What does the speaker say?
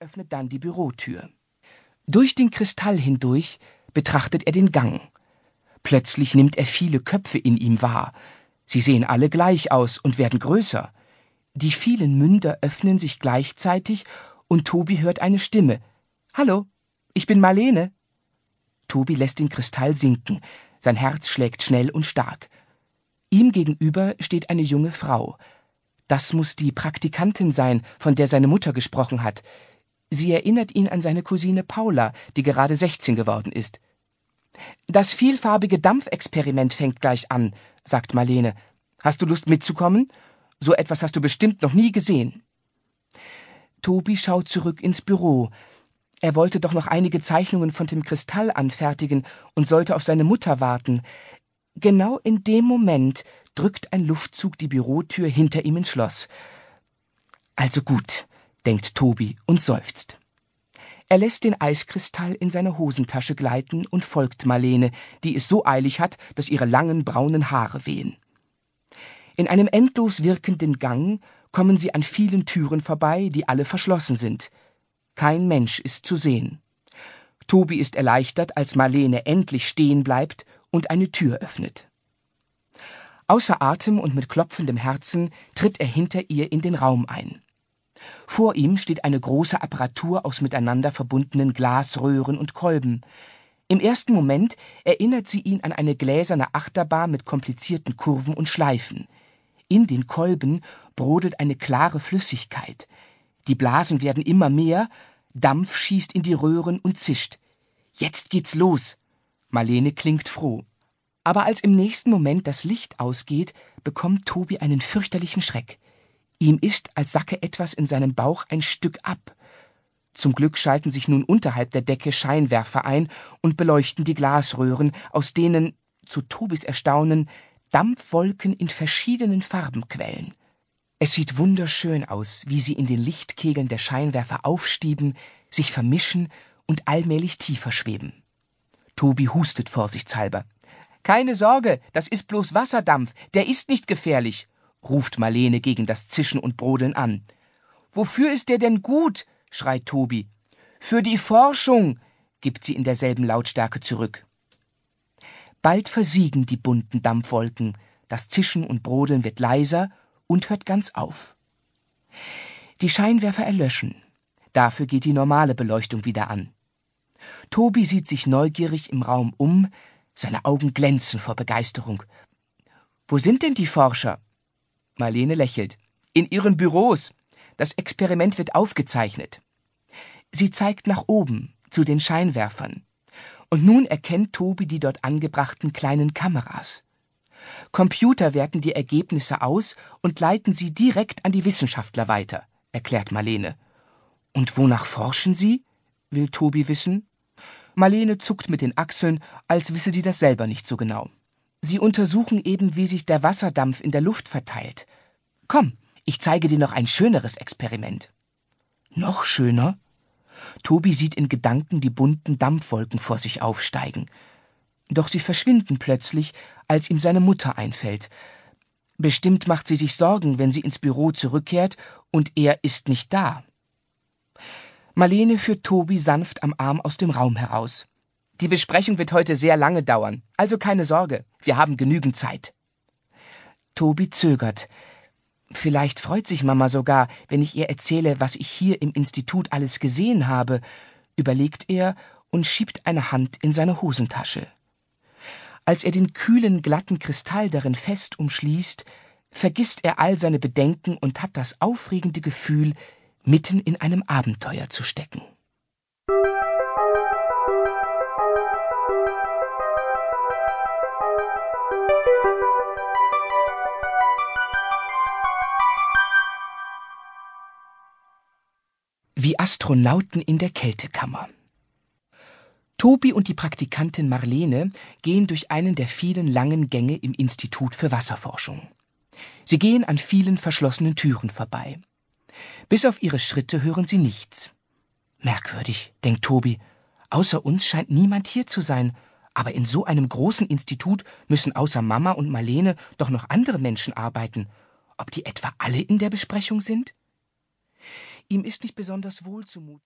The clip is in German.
öffnet dann die Bürotür. Durch den Kristall hindurch betrachtet er den Gang. Plötzlich nimmt er viele Köpfe in ihm wahr. Sie sehen alle gleich aus und werden größer. Die vielen Münder öffnen sich gleichzeitig und Tobi hört eine Stimme. Hallo, ich bin Marlene. Tobi lässt den Kristall sinken. Sein Herz schlägt schnell und stark. Ihm gegenüber steht eine junge Frau. Das muss die Praktikantin sein, von der seine Mutter gesprochen hat. Sie erinnert ihn an seine Cousine Paula, die gerade 16 geworden ist. Das vielfarbige Dampfexperiment fängt gleich an, sagt Marlene. Hast du Lust mitzukommen? So etwas hast du bestimmt noch nie gesehen. Tobi schaut zurück ins Büro. Er wollte doch noch einige Zeichnungen von dem Kristall anfertigen und sollte auf seine Mutter warten. Genau in dem Moment drückt ein Luftzug die Bürotür hinter ihm ins Schloss. Also gut, denkt Tobi und seufzt. Er lässt den Eiskristall in seine Hosentasche gleiten und folgt Marlene, die es so eilig hat, dass ihre langen braunen Haare wehen. In einem endlos wirkenden Gang kommen sie an vielen Türen vorbei, die alle verschlossen sind. Kein Mensch ist zu sehen. Tobi ist erleichtert, als Marlene endlich stehen bleibt und eine Tür öffnet. Außer Atem und mit klopfendem Herzen tritt er hinter ihr in den Raum ein. Vor ihm steht eine große Apparatur aus miteinander verbundenen Glasröhren und Kolben. Im ersten Moment erinnert sie ihn an eine gläserne Achterbahn mit komplizierten Kurven und Schleifen. In den Kolben brodelt eine klare Flüssigkeit. Die Blasen werden immer mehr, Dampf schießt in die Röhren und zischt. Jetzt geht's los. Marlene klingt froh. Aber als im nächsten Moment das Licht ausgeht, bekommt Tobi einen fürchterlichen Schreck. Ihm ist, als sacke etwas in seinem Bauch ein Stück ab. Zum Glück schalten sich nun unterhalb der Decke Scheinwerfer ein und beleuchten die Glasröhren, aus denen, zu Tobis Erstaunen, Dampfwolken in verschiedenen Farben quellen. Es sieht wunderschön aus, wie sie in den Lichtkegeln der Scheinwerfer aufstieben, sich vermischen und allmählich tiefer schweben. Tobi hustet vorsichtshalber. Keine Sorge, das ist bloß Wasserdampf, der ist nicht gefährlich, ruft Marlene gegen das Zischen und Brodeln an. Wofür ist der denn gut? schreit Tobi. Für die Forschung, gibt sie in derselben Lautstärke zurück. Bald versiegen die bunten Dampfwolken, das Zischen und Brodeln wird leiser und hört ganz auf. Die Scheinwerfer erlöschen. Dafür geht die normale Beleuchtung wieder an. Tobi sieht sich neugierig im Raum um, seine Augen glänzen vor Begeisterung. Wo sind denn die Forscher? Marlene lächelt. In ihren Büros. Das Experiment wird aufgezeichnet. Sie zeigt nach oben, zu den Scheinwerfern. Und nun erkennt Tobi die dort angebrachten kleinen Kameras. Computer werten die Ergebnisse aus und leiten sie direkt an die Wissenschaftler weiter, erklärt Marlene. Und wonach forschen Sie? will Tobi wissen. Marlene zuckt mit den Achseln, als wisse sie das selber nicht so genau. Sie untersuchen eben, wie sich der Wasserdampf in der Luft verteilt. Komm, ich zeige dir noch ein schöneres Experiment. Noch schöner? Tobi sieht in Gedanken die bunten Dampfwolken vor sich aufsteigen. Doch sie verschwinden plötzlich, als ihm seine Mutter einfällt. Bestimmt macht sie sich Sorgen, wenn sie ins Büro zurückkehrt und er ist nicht da. Marlene führt Tobi sanft am Arm aus dem Raum heraus. Die Besprechung wird heute sehr lange dauern, also keine Sorge, wir haben genügend Zeit. Tobi zögert. Vielleicht freut sich Mama sogar, wenn ich ihr erzähle, was ich hier im Institut alles gesehen habe, überlegt er und schiebt eine Hand in seine Hosentasche. Als er den kühlen, glatten Kristall darin fest umschließt, vergisst er all seine Bedenken und hat das aufregende Gefühl, mitten in einem Abenteuer zu stecken. Wie Astronauten in der Kältekammer. Tobi und die Praktikantin Marlene gehen durch einen der vielen langen Gänge im Institut für Wasserforschung. Sie gehen an vielen verschlossenen Türen vorbei. Bis auf ihre Schritte hören sie nichts. Merkwürdig, denkt Tobi. Außer uns scheint niemand hier zu sein. Aber in so einem großen Institut müssen außer Mama und Marlene doch noch andere Menschen arbeiten. Ob die etwa alle in der Besprechung sind? Ihm ist nicht besonders wohl zumute.